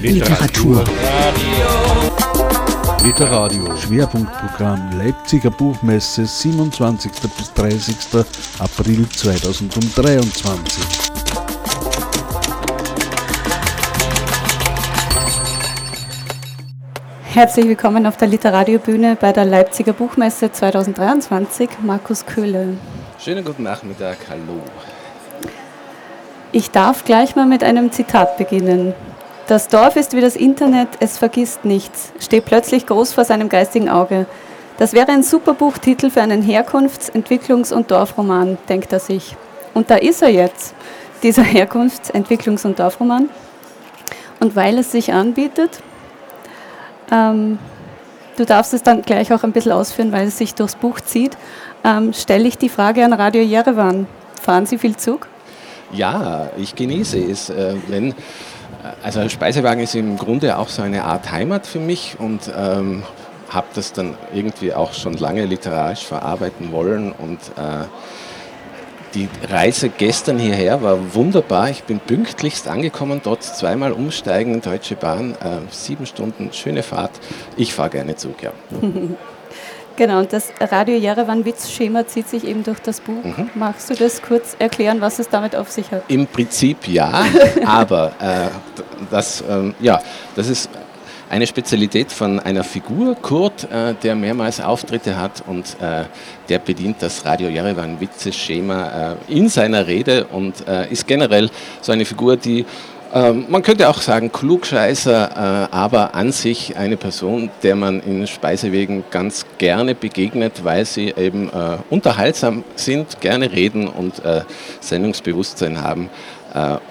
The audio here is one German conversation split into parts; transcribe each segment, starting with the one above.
Literatur. Literadio. Schwerpunktprogramm Leipziger Buchmesse 27. bis 30. April 2023. Herzlich willkommen auf der Literariobühne bei der Leipziger Buchmesse 2023. Markus Köhle. Schönen guten Nachmittag, hallo. Ich darf gleich mal mit einem Zitat beginnen. Das Dorf ist wie das Internet, es vergisst nichts, steht plötzlich groß vor seinem geistigen Auge. Das wäre ein super Buchtitel für einen Herkunfts-, Entwicklungs- und Dorfroman, denkt er sich. Und da ist er jetzt, dieser Herkunfts-, Entwicklungs- und Dorfroman. Und weil es sich anbietet, ähm, du darfst es dann gleich auch ein bisschen ausführen, weil es sich durchs Buch zieht, ähm, stelle ich die Frage an Radio Jerewan. Fahren Sie viel Zug? Ja, ich genieße es. Äh, wenn, also Speisewagen ist im Grunde auch so eine Art Heimat für mich und ähm, habe das dann irgendwie auch schon lange literarisch verarbeiten wollen und äh, die Reise gestern hierher war wunderbar. Ich bin pünktlichst angekommen, dort zweimal umsteigen, Deutsche Bahn, äh, sieben Stunden, schöne Fahrt. Ich fahre gerne Zug, ja. Genau, und das Radio Jerewan-Witzschema zieht sich eben durch das Buch. Mhm. Magst du das kurz erklären, was es damit auf sich hat? Im Prinzip ja, aber äh, das, ähm, ja, das ist eine Spezialität von einer Figur, Kurt, äh, der mehrmals Auftritte hat und äh, der bedient das Radio Jerewan Witze-Schema äh, in seiner Rede und äh, ist generell so eine Figur, die ähm, man könnte auch sagen Klugscheißer, äh, aber an sich eine Person, der man in Speisewegen ganz gerne begegnet, weil sie eben äh, unterhaltsam sind, gerne reden und äh, Sendungsbewusstsein haben.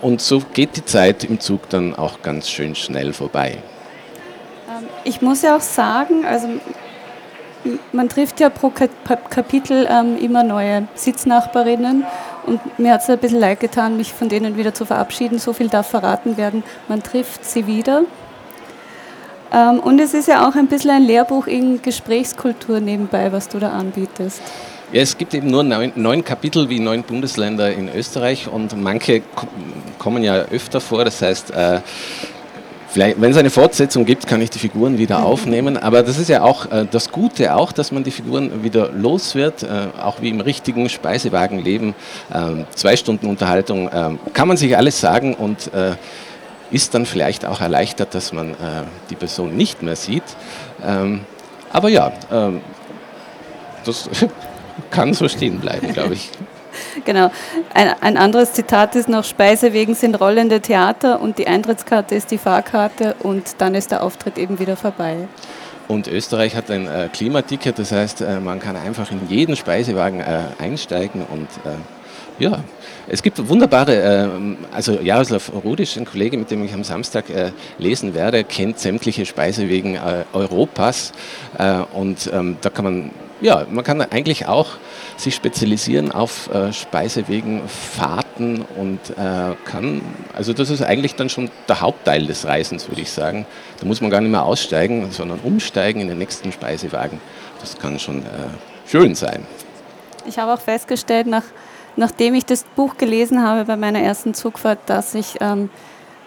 und so geht die Zeit im Zug dann auch ganz schön schnell vorbei. Ähm, ich muss ja auch sagen, also man trifft ja pro Kapitel ähm, immer neue Sitznachbarinnen und mir hat es ein bisschen leid getan, mich von denen wieder zu verabschieden. So viel darf verraten werden. Man trifft sie wieder. Ähm, und es ist ja auch ein bisschen ein Lehrbuch in Gesprächskultur nebenbei, was du da anbietest. Ja, es gibt eben nur neun, neun, Kapitel wie neun Bundesländer in Österreich und manche kommen ja öfter vor. Das heißt, äh, Vielleicht, wenn es eine Fortsetzung gibt, kann ich die Figuren wieder mhm. aufnehmen. Aber das ist ja auch äh, das Gute, auch, dass man die Figuren wieder los wird, äh, auch wie im richtigen Speisewagenleben. Äh, zwei Stunden Unterhaltung ähm, kann man sich alles sagen und äh, ist dann vielleicht auch erleichtert, dass man äh, die Person nicht mehr sieht. Ähm, aber ja, ähm, das kann so stehen bleiben, glaube ich. Genau. Ein, ein, anderes Zitat ist noch, Speisewegen sind rollende Theater und die Eintrittskarte ist die Fahrkarte und dann ist der Auftritt eben wieder vorbei. Und Österreich hat ein äh, Klimaticket, das heißt, äh, man kann einfach in jeden Speisewagen äh, einsteigen und äh, ja, es gibt wunderbare, äh, also Jaroslav Rudisch, ein Kollege, mit dem ich am Samstag äh, lesen werde, kennt sämtliche Speisewegen Europas und ähm, da kann man ja, man kann eigentlich auch sich spezialisieren auf äh, Speisewegen, Fahrten und äh, kann, also das ist eigentlich dann schon der Hauptteil des Reisens, würde ich sagen. Da muss man gar nicht mehr aussteigen, sondern umsteigen in den nächsten Speisewagen. Das kann schon äh, schön sein. Ich habe auch festgestellt, nach, nachdem ich das Buch gelesen habe bei meiner ersten Zugfahrt, dass ich ähm,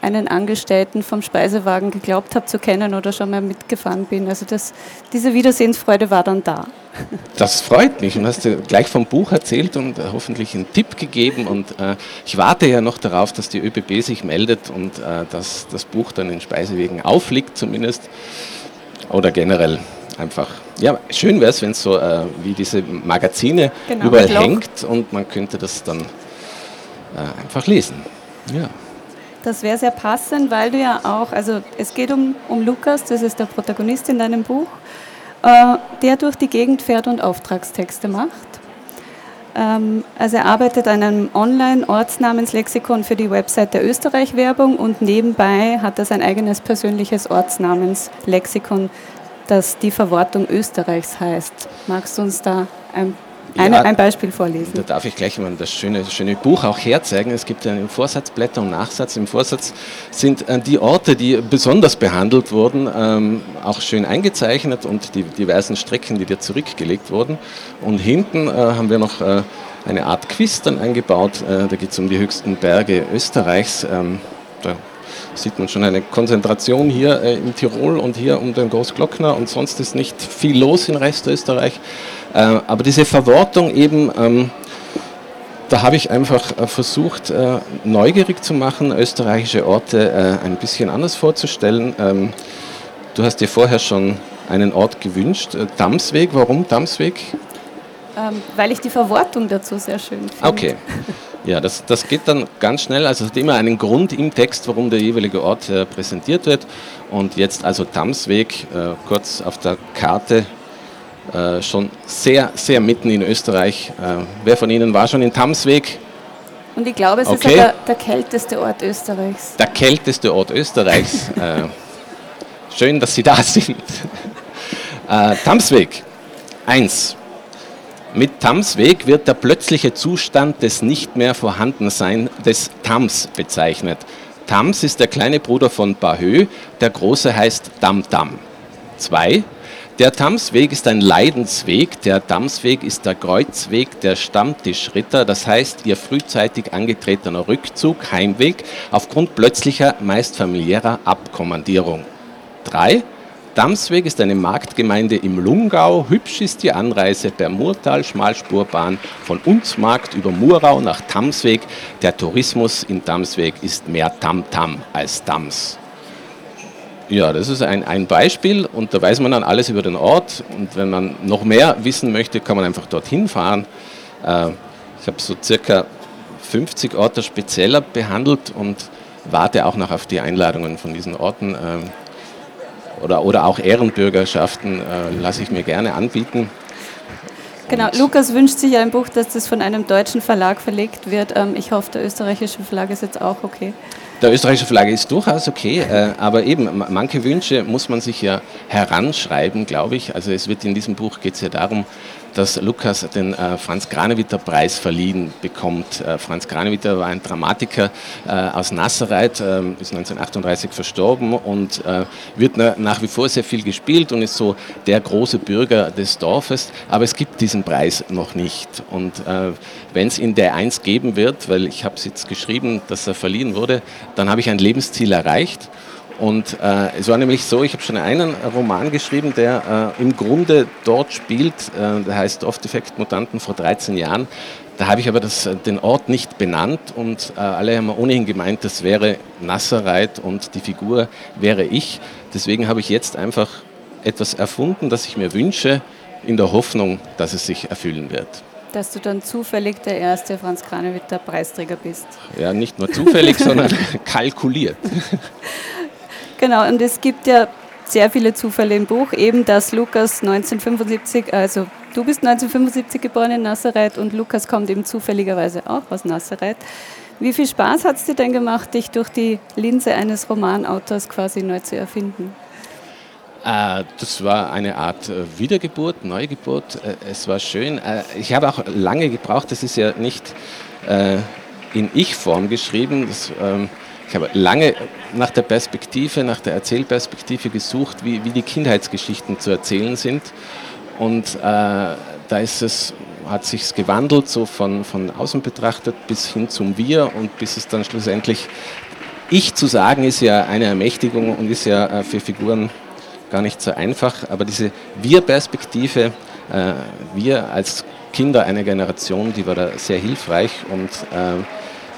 einen Angestellten vom Speisewagen geglaubt habe zu kennen oder schon mal mitgefahren bin. Also das, diese Wiedersehensfreude war dann da. Das freut mich und hast dir gleich vom Buch erzählt und äh, hoffentlich einen Tipp gegeben. Und äh, ich warte ja noch darauf, dass die ÖBB sich meldet und äh, dass das Buch dann in Speisewegen aufliegt zumindest. Oder generell einfach. Ja, schön wäre es, wenn es so äh, wie diese Magazine genau, überall hängt und man könnte das dann äh, einfach lesen. Ja. Das wäre sehr passend, weil du ja auch, also es geht um, um Lukas, das ist der Protagonist in deinem Buch. Äh, der durch die Gegend fährt und Auftragstexte macht. Ähm, also er arbeitet an einem Online-Ortsnamenslexikon für die Website der Österreich-Werbung und nebenbei hat er sein eigenes persönliches Ortsnamenslexikon, das die Verwortung Österreichs heißt. Magst du uns da ein eine, ja, ein Beispiel vorlesen. Da darf ich gleich mal das schöne, schöne Buch auch herzeigen. Es gibt einen Vorsatzblätter und Nachsatz. Im Vorsatz sind äh, die Orte, die besonders behandelt wurden, ähm, auch schön eingezeichnet und die diversen Strecken, die dir zurückgelegt wurden. Und hinten äh, haben wir noch äh, eine Art Quiz dann eingebaut. Da geht es um die höchsten Berge Österreichs. Ähm, da sieht man schon eine Konzentration hier äh, in Tirol und hier um den Großglockner und sonst ist nicht viel los in Restösterreich. Äh, aber diese Verwortung eben, ähm, da habe ich einfach äh, versucht, äh, neugierig zu machen, österreichische Orte äh, ein bisschen anders vorzustellen. Ähm, du hast dir vorher schon einen Ort gewünscht, äh, Damsweg. Warum Damsweg? Ähm, weil ich die Verwortung dazu sehr schön finde. Okay. Ja, das, das geht dann ganz schnell. Also es hat immer einen Grund im Text, warum der jeweilige Ort äh, präsentiert wird. Und jetzt also Tamsweg, äh, kurz auf der Karte, äh, schon sehr, sehr mitten in Österreich. Äh, wer von Ihnen war schon in Tamsweg? Und ich glaube, es Okay. ist ja der, der kälteste Ort Österreichs. Der kälteste Ort Österreichs. äh, schön, dass Sie da sind. Äh, Tamsweg 1. Mit Tamsweg wird der plötzliche Zustand des nicht mehr Vorhandensein des Tams bezeichnet. Tams ist der kleine Bruder von Bahö, der große heißt Dam-Dam. 2. Der Tamsweg ist ein Leidensweg. Der Tamsweg ist der Kreuzweg der Stammtischritter, das heißt ihr frühzeitig angetretener Rückzug, Heimweg, aufgrund plötzlicher, meist familiärer Abkommandierung. 3. Damsweg ist eine Marktgemeinde im Lungau. Hübsch ist die Anreise per Murtal-Schmalspurbahn von Unzmarkt über Murau nach Tamsweg. Der Tourismus in Damsweg ist mehr Tamtam als Dams. Ja, das ist ein, ein Beispiel und da weiß man dann alles über den Ort. Und wenn man noch mehr wissen möchte, kann man einfach dorthin fahren. Äh, ich habe so circa 50 Orte spezieller behandelt und warte auch noch auf die Einladungen von diesen Orten. Oder, oder auch Ehrenbürgerschaften äh, lasse ich mir gerne anbieten. Genau, Und- Lukas wünscht sich ein Buch, dass das von einem deutschen Verlag verlegt wird. Ähm, ich hoffe, der österreichische Verlag ist jetzt auch okay. Der österreichische Verlag ist durchaus okay, äh, aber eben, ma- manche Wünsche muss man sich ja heranschreiben, glaube ich. Also es wird in diesem Buch geht es ja darum, dass Lukas den äh, Franz Granewitter Preis verliehen bekommt. Äh, Franz Granewitter war ein Dramatiker äh, aus Nassereit, äh, ist 1938 verstorben und äh, wird na, nach wie vor sehr viel gespielt und ist so der große Bürger des Dorfes. Aber es gibt diesen Preis noch nicht. Und äh, wenn es ihn der eins geben wird, weil ich habe es jetzt geschrieben, dass er verliehen wurde, dann habe ich ein Lebensziel erreicht. Und äh, es war nämlich so, ich habe schon einen Roman geschrieben, der äh, im Grunde dort spielt, äh, der heißt Off Defect Mutanten vor 13 Jahren. Da habe ich aber das, äh, den Ort nicht benannt und äh, alle haben ohnehin gemeint, das wäre Nassereit und die Figur wäre ich. Deswegen habe ich jetzt einfach etwas erfunden, das ich mir wünsche, in der Hoffnung, dass es sich erfüllen wird. Dass du dann zufällig der erste Franz Kranewitter Preisträger bist. Ja, nicht nur zufällig, sondern kalkuliert. Genau, und es gibt ja sehr viele Zufälle im Buch, eben dass Lukas 1975, also du bist 1975 geboren in Nazareth und Lukas kommt eben zufälligerweise auch aus Nazareth. Wie viel Spaß hat es dir denn gemacht, dich durch die Linse eines Romanautors quasi neu zu erfinden? Äh, Das war eine Art äh, Wiedergeburt, Neugeburt. Äh, Es war schön. Ich habe auch lange gebraucht, das ist ja nicht in Ich-Form geschrieben. Das, ähm, Ich habe lange nach der Perspektive, nach der Erzählperspektive gesucht, wie, wie die Kindheitsgeschichten zu erzählen sind. Und äh, da ist es, hat sich gewandelt, so von, von außen betrachtet bis hin zum Wir und bis es dann schlussendlich ich zu sagen ist ja eine Ermächtigung und ist ja äh, für Figuren gar nicht so einfach, aber diese Wir-Perspektive, äh, wir als Kinder einer Generation, die war da sehr hilfreich und äh,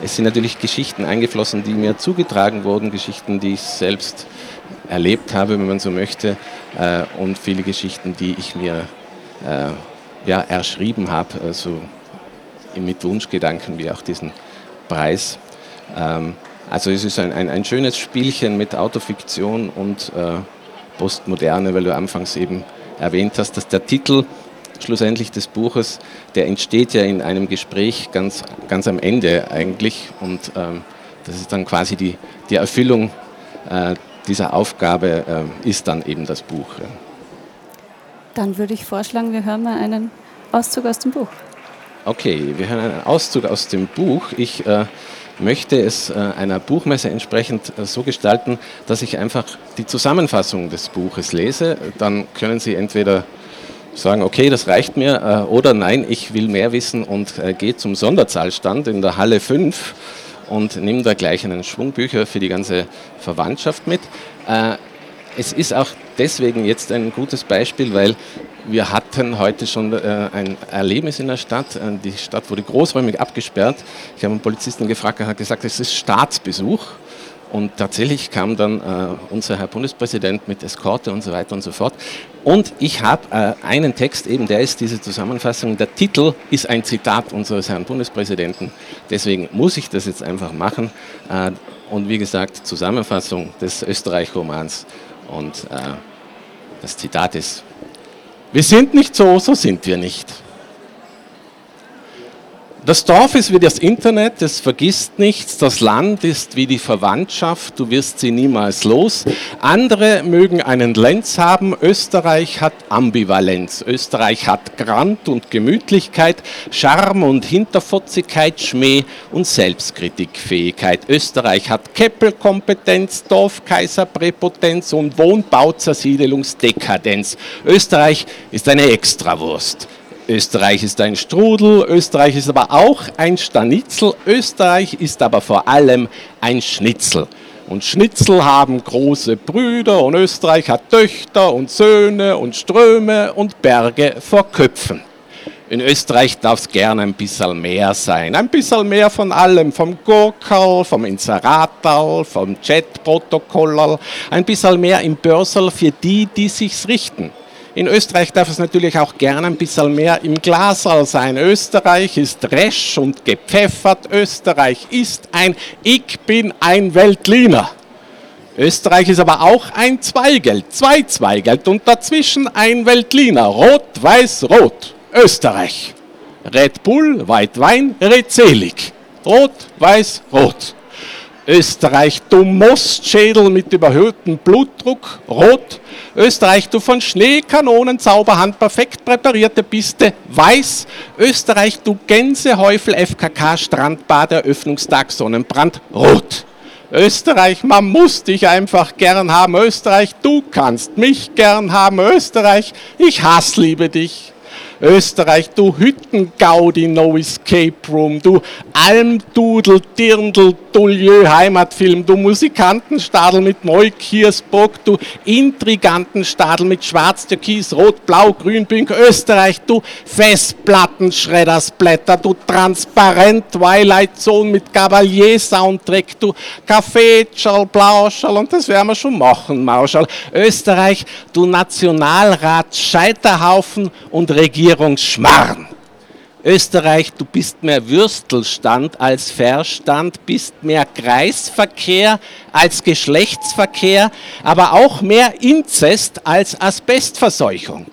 es sind natürlich Geschichten eingeflossen, die mir zugetragen wurden, Geschichten, die ich selbst erlebt habe, wenn man so möchte, äh, und viele Geschichten, die ich mir äh, ja, erschrieben habe, also mit Wunschgedanken wie auch diesen Preis. Ähm, also es ist ein, ein, ein schönes Spielchen mit Autofiktion und äh, Postmoderne, weil du anfangs eben erwähnt hast, dass der Titel schlussendlich des Buches, der entsteht ja in einem Gespräch ganz, ganz am Ende eigentlich und ähm, das ist dann quasi die, die Erfüllung äh, dieser Aufgabe äh, ist dann eben das Buch. Ja. Dann würde ich vorschlagen, wir hören mal einen Auszug aus dem Buch. Okay, wir hören einen Auszug aus dem Buch. Ich äh, möchte es äh, einer Buchmesse entsprechend äh, so gestalten, dass ich einfach die Zusammenfassung des Buches lese. Dann können Sie entweder sagen, okay, das reicht mir, äh, oder nein, ich will mehr wissen und äh, gehe zum Sonderzahlstand in der Halle 5 und nehme da gleich einen Schwung Bücher für die ganze Verwandtschaft mit. Äh, es ist auch deswegen jetzt ein gutes Beispiel, weil wir hatten heute schon ein Erlebnis in der Stadt. Die Stadt wurde großräumig abgesperrt. Ich habe einen Polizisten gefragt, er hat gesagt, es ist Staatsbesuch. Und tatsächlich kam dann äh, unser Herr Bundespräsident mit Eskorte und so weiter und so fort. Und ich habe äh, einen Text, eben der ist diese Zusammenfassung. Der Titel ist ein Zitat unseres Herrn Bundespräsidenten. Deswegen muss ich das jetzt einfach machen. Äh, und wie gesagt, Zusammenfassung des Österreich-Romans. Und äh, das Zitat ist, wir sind nicht so, so sind wir nicht. Das Dorf ist wie das Internet, es vergisst nichts. Das Land ist wie die Verwandtschaft, du wirst sie niemals los. Andere mögen einen Lenz haben, Österreich hat Ambivalenz. Österreich hat Grand und Gemütlichkeit, Charme und Hinterfotzigkeit, Schmäh und Selbstkritikfähigkeit. Österreich hat Keppelkompetenz, Dorfkaiserpräpotenz und Wohnbauzersiedelungsdekadenz. Österreich ist eine Extrawurst. Österreich ist ein Strudel, Österreich ist aber auch ein Stanitzel, Österreich ist aber vor allem ein Schnitzel. Und Schnitzel haben große Brüder und Österreich hat Töchter und Söhne und Ströme und Berge vor Köpfen. In Österreich darf es gerne ein bisschen mehr sein. Ein bisschen mehr von allem, vom Gurkel, vom Inseratal, vom Chatprotokoll, ein bisschen mehr im Börsel für die, die sich's richten. In Österreich darf es natürlich auch gerne ein bisschen mehr im Glasal sein. Österreich ist resch und gepfeffert. Österreich ist ein Ich bin ein Weltliner. Österreich ist aber auch ein Zweigeld, zwei Zweigeld und dazwischen ein Weltliner. Rot, weiß, rot. Österreich. Red Bull, Weitwein, redselig. Rot, weiß, rot. Österreich, du Mostschädel mit überhöhtem Blutdruck, rot. Österreich, du von Schneekanonen Zauberhand perfekt präparierte Piste, weiß. Österreich, du Gänsehäufel FKK Strandbad Eröffnungstag Sonnenbrand, rot. Österreich, man muss dich einfach gern haben. Österreich, du kannst mich gern haben. Österreich, ich hassliebe dich. Österreich, du Hüttengaudi, No Escape Room, du Almdudel, Dirndl, Dolieu, Heimatfilm, du Musikantenstadel mit Neukiersburg, du Intrigantenstadel mit Schwarz, Türkis, Rot, Blau, Grün, Pink, Österreich, du Festplattenschreddersblätter, du Transparent Twilight Zone mit Gabalier Soundtrack, du Kaffeetschal, Blauschal und das werden wir schon machen, Mauschal. Österreich, du Nationalrat, Scheiterhaufen und Regierungsschmarrn. Österreich, du bist mehr Würstelstand als Verstand, bist mehr Kreisverkehr als Geschlechtsverkehr, aber auch mehr Inzest als Asbestverseuchung.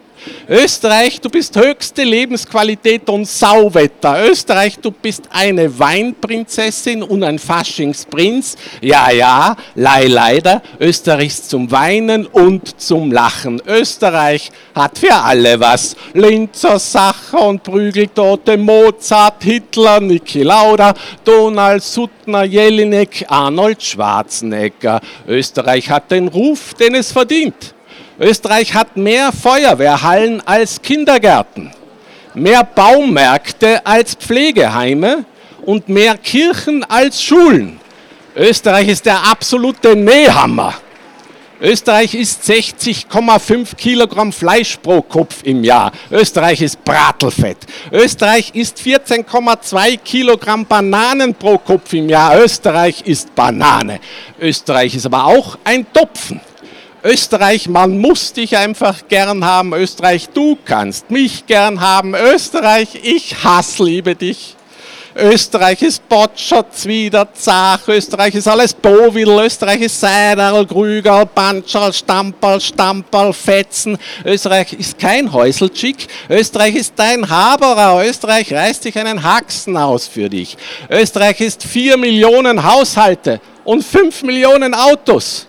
Österreich, du bist höchste Lebensqualität und Sauwetter. Österreich, du bist eine Weinprinzessin und ein Faschingsprinz. Ja, ja, lei, leider. Österreich ist zum Weinen und zum Lachen. Österreich hat für alle was. Linzer, Sacher und Prügeltote, Mozart, Hitler, Niki Lauda, Donald Suttner, Jelinek, Arnold Schwarzenegger. Österreich hat den Ruf, den es verdient. Österreich hat mehr Feuerwehrhallen als Kindergärten, mehr Baumärkte als Pflegeheime und mehr Kirchen als Schulen. Österreich ist der absolute Nähhammer. Österreich isst 60,5 Kilogramm Fleisch pro Kopf im Jahr. Österreich ist Bratelfett. Österreich isst 14,2 Kilogramm Bananen pro Kopf im Jahr. Österreich ist Banane. Österreich ist aber auch ein Topfen. Österreich, man muss dich einfach gern haben. Österreich, du kannst mich gern haben. Österreich, ich hassliebe dich. Österreich ist Botscher, Zwider, Zach, Österreich ist alles Bowil, Österreich ist Seiderl, Grügerl, Banscherl, Stamperl, Stamperl, Fetzen. Österreich ist kein Häuselchick. Österreich ist dein Haberer. Österreich reißt dich einen Haxen aus für dich. Österreich ist vier Millionen Haushalte und fünf Millionen Autos.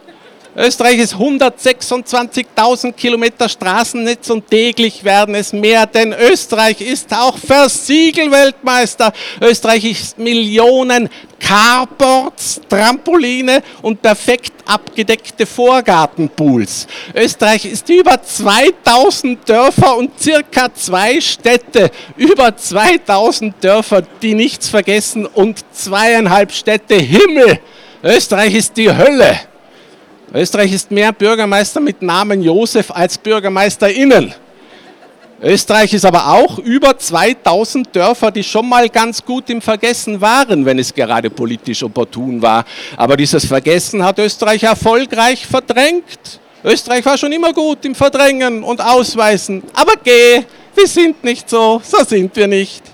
Österreich ist 126.000 Kilometer Straßennetz und täglich werden es mehr, denn Österreich ist auch Versiegelweltmeister. Österreich ist Millionen Carports, Trampoline und perfekt abgedeckte Vorgartenpools. Österreich ist über 2000 Dörfer und circa zwei Städte. Über 2000 Dörfer, die nichts vergessen und zweieinhalb Städte Himmel. Österreich ist die Hölle. Österreich ist mehr Bürgermeister mit Namen Josef als BürgermeisterInnen. Österreich ist aber auch über 2000 Dörfer, die schon mal ganz gut im Vergessen waren, wenn es gerade politisch opportun war. Aber dieses Vergessen hat Österreich erfolgreich verdrängt. Österreich war schon immer gut im Verdrängen und Ausweisen. Aber geh, wir sind nicht so, so sind wir nicht.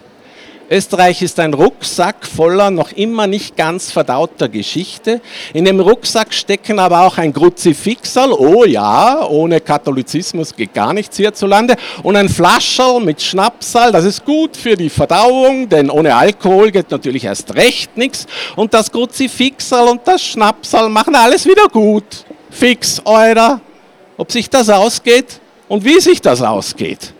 Österreich ist ein Rucksack voller noch immer nicht ganz verdauter Geschichte. In dem Rucksack stecken aber auch ein Kruzifixerl, oh ja, ohne Katholizismus geht gar nichts hierzulande, und ein Flascherl mit Schnapsal, das ist gut für die Verdauung, denn ohne Alkohol geht natürlich erst recht nichts. Und das Kruzifixerl und das Schnapsal machen alles wieder gut. Fix, eurer. Ob sich das ausgeht und wie sich das ausgeht.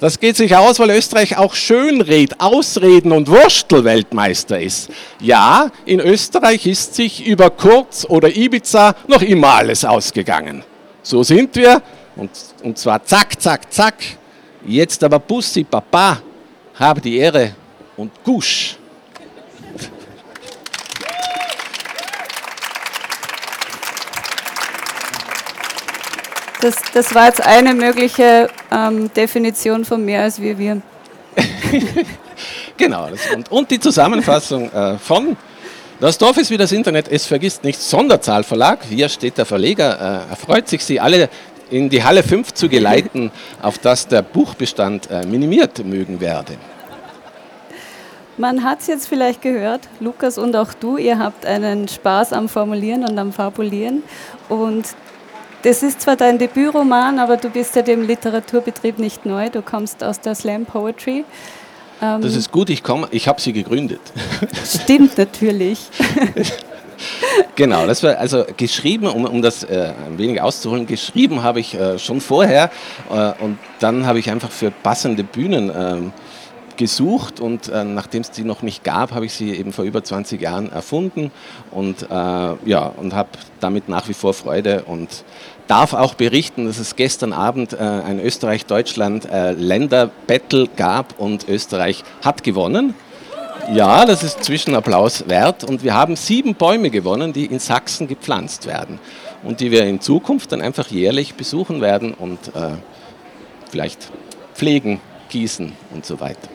Das geht sich aus, weil Österreich auch Schönred, Ausreden und Wurstelweltmeister ist. Ja, in Österreich ist sich über Kurz oder Ibiza noch immer alles ausgegangen. So sind wir und, und zwar zack, zack, zack. Jetzt aber Bussi, Papa, habe die Ehre und Gusch. Das, das war jetzt eine mögliche ähm, Definition von mehr als wir wir. genau, und, und, die Zusammenfassung äh, von Das Dorf ist wie das Internet, es vergisst nicht Sonderzahlverlag. Hier steht der Verleger, äh, er freut sich, Sie alle in die Halle 5 zu geleiten, auf das der Buchbestand äh, minimiert mögen werde. Man hat es jetzt vielleicht gehört, Lukas und auch du, ihr habt einen Spaß am Formulieren und am Fabulieren. Und das ist zwar dein Debütroman, aber du bist ja dem Literaturbetrieb nicht neu. Du kommst aus der Slam Poetry. Ähm das ist gut, ich, ich habe sie gegründet. Stimmt natürlich. genau, das war also geschrieben, um, um das äh, ein wenig auszuholen, geschrieben habe ich äh, schon vorher äh, und dann habe ich einfach für passende Bühnen ähm, gesucht und äh, nachdem es die noch nicht gab, habe ich sie eben vor über 20 Jahren erfunden und, äh, ja, und habe damit nach wie vor Freude und darf auch berichten, dass es gestern Abend äh, ein Österreich-Deutschland-Länder-Battle äh, gab und Österreich hat gewonnen. Ja, das ist Zwischenapplaus wert und wir haben sieben Bäume gewonnen, die in Sachsen gepflanzt werden und die wir in Zukunft dann einfach jährlich besuchen werden und äh, vielleicht pflegen, gießen und so weiter.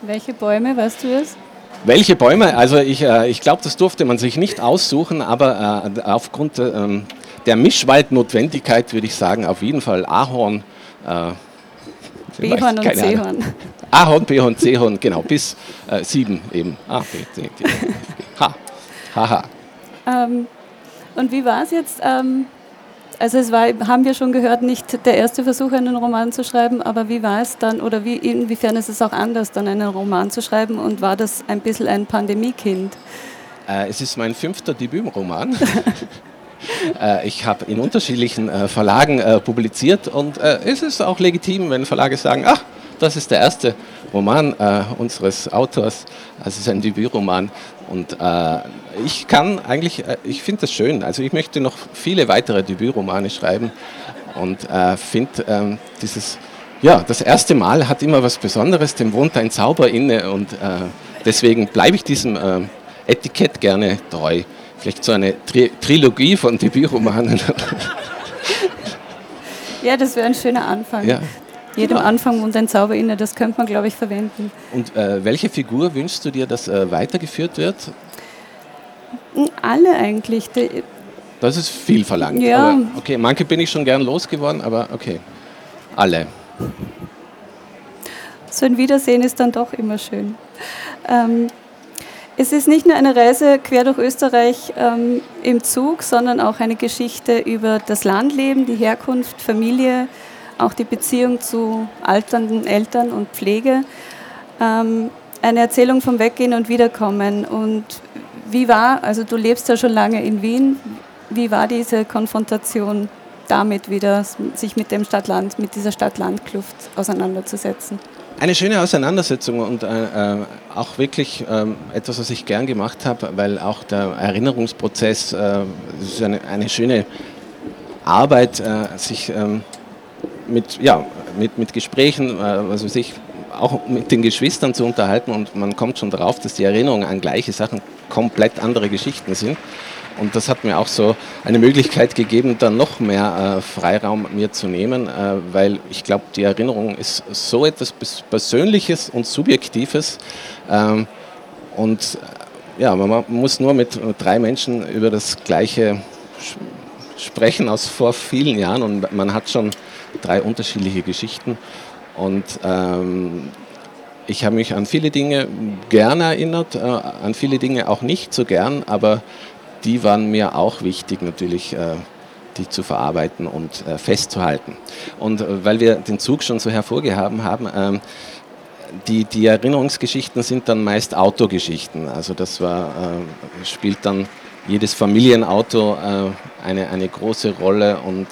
Welche Bäume, weißt du es? Welche Bäume? Also ich, äh, ich glaube, das durfte man sich nicht aussuchen, aber äh, aufgrund äh, der Mischwaldnotwendigkeit würde ich sagen, auf jeden Fall Ahorn. Äh, Behorn und Seehorn. Ahorn, Behorn, Seehorn, genau, bis äh, sieben eben. Ah, B, C, D, H. Haha. Ähm, und wie war es jetzt? Ähm, also es war, haben wir schon gehört, nicht der erste Versuch, einen Roman zu schreiben, aber wie war es dann oder wie, inwiefern ist es auch anders, dann einen Roman zu schreiben und war das ein bisschen ein Pandemiekind? Äh, es ist mein fünfter Debütroman. äh, ich habe in unterschiedlichen äh, Verlagen äh, publiziert und äh, es ist auch legitim, wenn Verlage sagen, ach, das ist der erste Roman unseres Autors, also es ist ein Debütroman. Und ich kann eigentlich, ich finde das schön. Also ich möchte noch viele weitere Debütromane schreiben und finde ähm, dieses, ja, das erste Mal hat immer was Besonderes, dem wohnt ein Zauber inne und äh, deswegen bleibe ich diesem äh, Etikett gerne treu. Vielleicht so eine Tri Trilogie von Debütromanen. Ja, das wäre ein schöner Anfang. Ja. Jedem genau. Anfang und ein Zauber inne, das könnte man, glaube ich, verwenden. Und äh, welche Figur wünschst du dir, dass äh, weitergeführt wird? Alle eigentlich. Die das ist viel verlangt. Ja. Aber, okay, manche bin ich schon gern losgeworden, aber okay. Alle. So ein Wiedersehen ist dann doch immer schön. Ähm, es ist nicht nur eine Reise quer durch Österreich ähm, im Zug, sondern auch eine Geschichte über das Landleben, die Herkunft, Familie, auch die Beziehung zu alternden Eltern und Pflege. Ähm, eine Erzählung vom Weggehen und Wiederkommen. Und wie war, also du lebst ja schon lange in Wien, wie war diese Konfrontation damit wieder, sich mit dem Stadt-Land, mit dieser Stadt-Land-Kluft auseinanderzusetzen? Eine schöne Auseinandersetzung und äh, äh auch wirklich äh, etwas, was ich gern gemacht habe, weil auch der Erinnerungsprozess äh, ist eine, eine, schöne Arbeit, äh, sich ähm, mit, ja, mit, mit Gesprächen, also sich auch mit den Geschwistern zu unterhalten und man kommt schon darauf, dass die Erinnerungen an gleiche Sachen komplett andere Geschichten sind. Und das hat mir auch so eine Möglichkeit gegeben, dann noch mehr äh, Freiraum mir zu nehmen, äh, weil ich glaube, die Erinnerung ist so etwas Persönliches und Subjektives. Ähm, und äh, ja, man muss nur mit drei Menschen über das Gleiche sprechen aus vor vielen Jahren und man hat schon drei unterschiedliche Geschichten. Und ähm, ich habe mich an viele Dinge gern erinnert, äh, an viele Dinge auch nicht so gern, aber die waren mir auch wichtig natürlich. Äh, die zu verarbeiten und äh, festzuhalten. Und äh, weil wir den Zug schon so hervorgehoben haben, ähm, die, die, Erinnerungsgeschichten sind dann meist Autogeschichten. Also das war, spielt dann jedes Familienauto eine, eine große Rolle und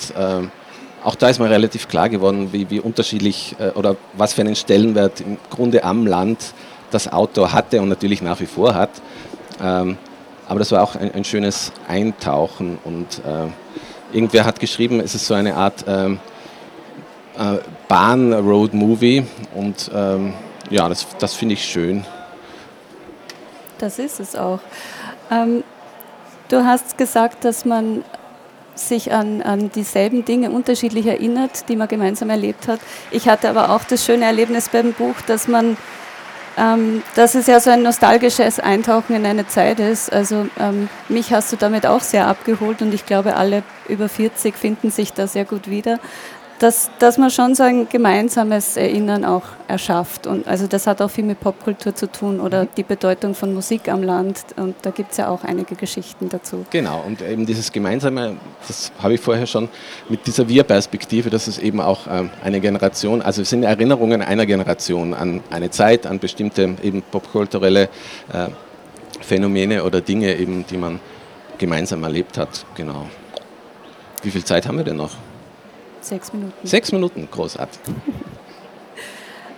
auch da ist mir relativ klar geworden, wie, wie unterschiedlich oder was für einen Stellenwert im Grunde am Land das Auto hatte und natürlich nach wie vor hat. Aber das war auch ein, ein schönes Eintauchen und äh, irgendwer hat geschrieben, es ist so eine Art ähm, äh, Bahn-Road-Movie und ähm, ja, das, das finde ich schön. Das ist es auch. Ähm, du hast gesagt, dass man sich an, an dieselben Dinge unterschiedlich erinnert, die man gemeinsam erlebt hat. Ich hatte aber auch das schöne Erlebnis beim Buch, dass man ähm, dass es ja so ein nostalgisches Eintauchen in eine Zeit ist. Also ähm, mich hast du damit auch sehr abgeholt und ich glaube, alle über 40 finden sich da sehr gut wieder dass, dass man schon so ein gemeinsames Erinnern auch erschafft. Und also das hat auch viel mit Popkultur zu tun oder mhm. die Bedeutung von Musik am Land. Und da gibt es ja auch einige Geschichten dazu. Genau, und eben dieses Gemeinsame, das habe ich vorher schon mit dieser Wir-Perspektive, dass es eben auch ähm, eine Generation, also es sind Erinnerungen einer Generation an eine Zeit, an bestimmte eben popkulturelle äh, Phänomene oder Dinge eben, die man gemeinsam erlebt hat. Genau. Wie viel Zeit haben wir denn noch? Sechs Minuten. Sechs Minuten, großartig.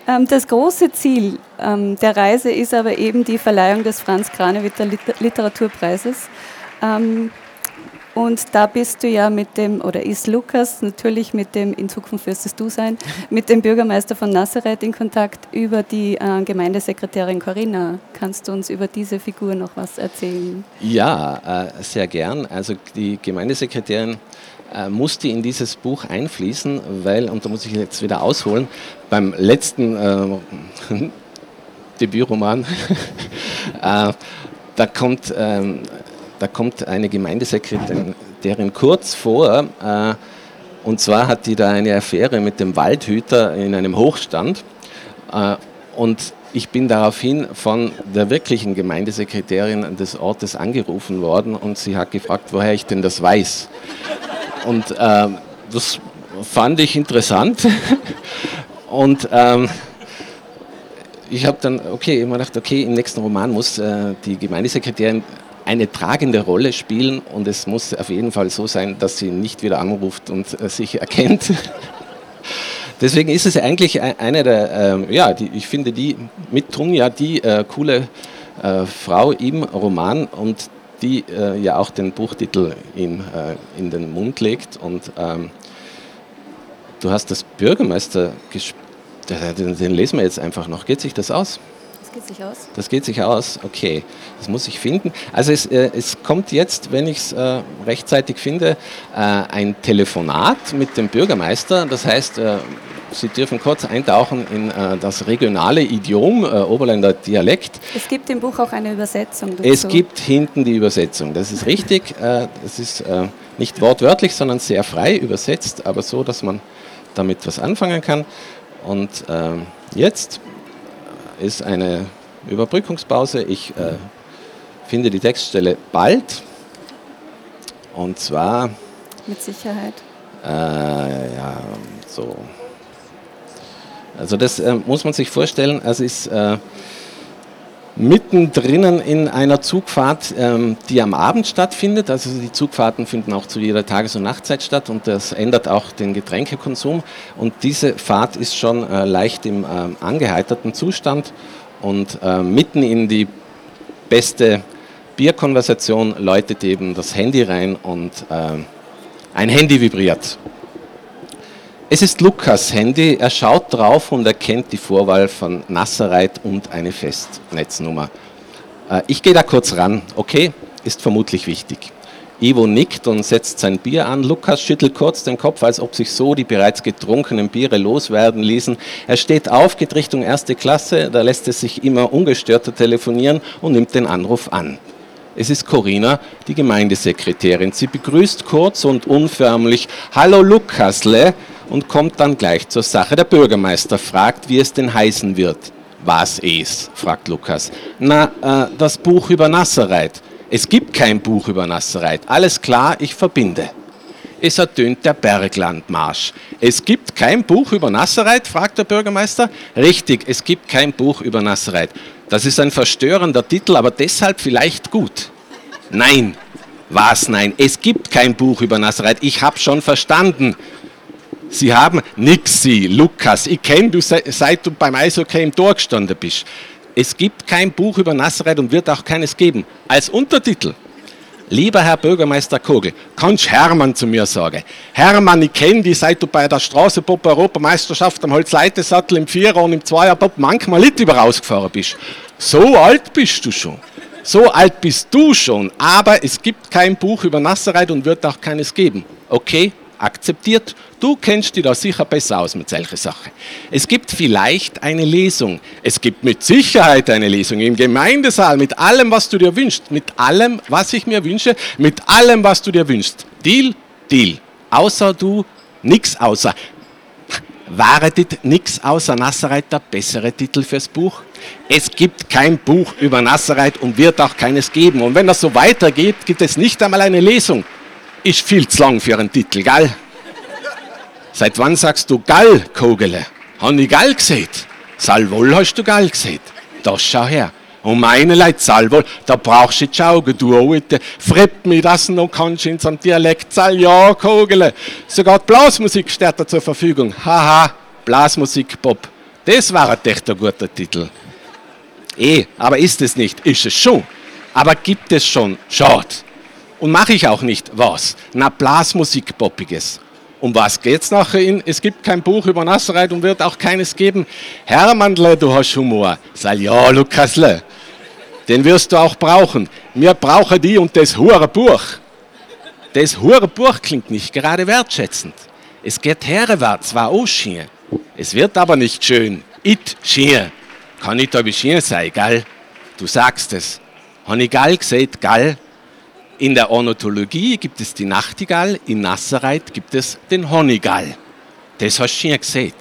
Ähm, das große Ziel ähm, der Reise ist aber eben die Verleihung des Franz Kranewitter Literaturpreises. Ähm, und da bist du ja mit dem, oder ist Lukas natürlich mit dem, in Zukunft wirst es du sein, mit dem Bürgermeister von Nazareth in Kontakt über die äh, Gemeindesekretärin Corinna. Kannst du uns über diese Figur noch was erzählen? Ja, äh, sehr gern. Also die Gemeindesekretärin musste in dieses Buch einfließen, weil, und da muss ich jetzt wieder ausholen, beim letzten äh, Debütroman, äh, da, kommt, ähm, da kommt eine Gemeindesekretärin kurz vor, äh, und zwar hat die da eine Affäre mit dem Waldhüter in einem Hochstand. Äh, und ich bin daraufhin von der wirklichen Gemeindesekretärin des Ortes angerufen worden und sie hat gefragt, woher ich denn das weiß. Und ähm, das fand ich interessant. Und ähm, ich habe dann, okay, immer gedacht, okay, im nächsten Roman muss äh, die Gemeindesekretärin eine tragende Rolle spielen und es muss auf jeden Fall so sein, dass sie nicht wieder anruft und äh, sich erkennt. Deswegen ist es eigentlich eine der, äh, ja, die, ich finde die mit Trunja die äh, coole äh, Frau im Roman und die äh, ja auch den Buchtitel ihm äh, in den Mund legt. Und ähm, du hast das Bürgermeister, den, den lesen wir jetzt einfach noch. Geht sich das aus? Das geht sich aus. Das geht sich aus, okay. Das muss ich finden. Also es, äh, es kommt jetzt, wenn ich es äh, rechtzeitig finde, äh, ein Telefonat mit dem Bürgermeister. Das heißt, äh, Sie dürfen kurz eintauchen in äh, das regionale Idiom, äh, Oberländer Dialekt. Es gibt im Buch auch eine Übersetzung dazu. Es gibt hinten die Übersetzung, das ist richtig. Äh, das ist äh, nicht wortwörtlich, sondern sehr frei übersetzt, aber so, dass man damit was anfangen kann. Und ähm, jetzt ist eine Überbrückungspause. Ich äh, finde die Textstelle bald. Und zwar. Mit Sicherheit. Äh, ja, so also das äh, muss man sich vorstellen, es ist, äh, mittendrin in einer Zugfahrt, ähm, die am Abend stattfindet. Also die Zugfahrten finden auch zu jeder Tages- und Nachtzeit statt und das ändert auch den Getränkekonsum. Und diese Fahrt ist schon äh, leicht im äh, angeheiterten Zustand und äh, mitten in die beste Bierkonversation läutet eben das Handy rein und äh, ein Handy vibriert. Es ist Lukas Handy, er schaut drauf und erkennt die Vorwahl von Nassereit und eine Festnetznummer. Äh, ich gehe da kurz ran, okay, ist vermutlich wichtig. Ivo nickt und setzt sein Bier an. Lukas schüttelt kurz den Kopf, als ob sich so die bereits getrunkenen Biere loswerden ließen. Er steht auf, geht Richtung erste Klasse, da lässt es sich immer ungestörter telefonieren und nimmt den Anruf an. Es ist Corinna, die Gemeindesekretärin. Sie begrüßt kurz und unförmlich Hallo Lukasle und kommt dann gleich zur Sache. Der Bürgermeister fragt, wie es denn heißen wird. Was es? fragt Lukas. Na, äh, das Buch über Nassereit. Es gibt kein Buch über Nassereit. Alles klar, ich verbinde. Es ertönt der Berglandmarsch. Es gibt kein Buch über Nassereit, fragt der Bürgermeister. Richtig, es gibt kein Buch über Nassereit. Das ist ein verstörender Titel, aber deshalb vielleicht gut. Nein, was nein? Es gibt kein Buch über Nassereit. Ich habe schon verstanden. Sie haben nix, Sie, Lukas. Ich kenne du, seit du beim Eishockey im Tor gestanden bist. Es gibt kein Buch über Nassereit und wird auch keines geben. Als Untertitel. Lieber Herr Bürgermeister Kogel, kannst Hermann zu mir sagen. Hermann, ich kenne dich, seit du bei der Straßenpop Europameisterschaft am Holzleitesattel im Vierer und im Zweierpop manchmal nicht über rausgefahren bist. So alt bist du schon. So alt bist du schon. Aber es gibt kein Buch über Nassereit und wird auch keines geben. Okay? Akzeptiert. Du kennst dich da sicher besser aus mit solchen Sachen. Es gibt vielleicht eine Lesung. Es gibt mit Sicherheit eine Lesung im Gemeindesaal mit allem, was du dir wünschst. Mit allem, was ich mir wünsche. Mit allem, was du dir wünschst. Deal, Deal. Außer du, nix außer. Wäre nix außer Nassereit der bessere Titel fürs Buch? Es gibt kein Buch über Nassereit und wird auch keines geben. Und wenn das so weitergeht, gibt es nicht einmal eine Lesung ist viel zu lang für einen Titel, gell? Seit wann sagst du Gall, Kogele? Han ich Gall gesehen? Salvol hast du Gall gesehen? Das schau her. Und meine Leute, Salvol, da brauchst du jetzt Augen, du Alte. Frepp mich das noch kannst in so einem Dialekt. Sal ja, Kogele. Sogar die Blasmusik steht da zur Verfügung. Haha, Blasmusik, Bob. Das war echt ein guter Titel. Eh, aber ist es nicht? Ist es schon. Aber gibt es schon? Schaut. Und mache ich auch nicht. Was? Na, Blasmusik Poppiges. Um was geht's nachher in? Es gibt kein Buch über Nassereit und wird auch keines geben. Hermannle, du hast Humor. Sag ja, Lukasle. Den wirst du auch brauchen. Wir brauchen die und das hure Buch. Das hure Buch klingt nicht gerade wertschätzend. Es geht herwärts, war auch schön. Es wird aber nicht schön. It schön. Kann nicht aber schön sein, gell? Du sagst es. Han ich gall gesehen, gell? In der Ornithologie gibt es die Nachtigall, in Nassereit gibt es den Honigall. Das schon gesehen.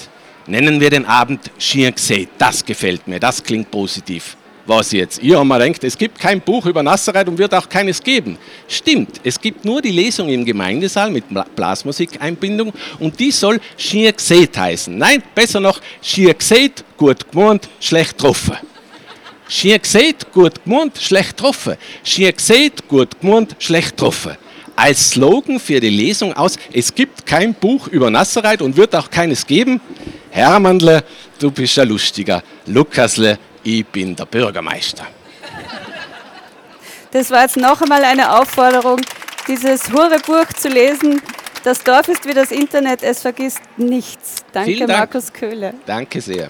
Nennen wir den Abend Schier gesehen. Das gefällt mir, das klingt positiv. Was jetzt? Ich habe mir gedacht, es gibt kein Buch über Nassereit und wird auch keines geben. Stimmt, es gibt nur die Lesung im Gemeindesaal mit Blasmusikeinbindung und die soll Schier gesehen heißen. Nein, besser noch Schier gesehen, gut gemeint, schlecht getroffen. Schier gesehen, gut gemeint, schlecht getroffen. Schier gesehen, gut gemeint, schlecht getroffen. Als Slogan für die Lesung aus, es gibt kein Buch über Nassereit und wird auch keines geben. Hermannle, du bist ein Lustiger. Lukasle, ich bin der Bürgermeister. Das war jetzt noch einmal eine Aufforderung, dieses Hure-Buch zu lesen. Das Dorf ist wie das Internet, es vergisst nichts. Danke, Dank. Markus Köhle. Danke sehr.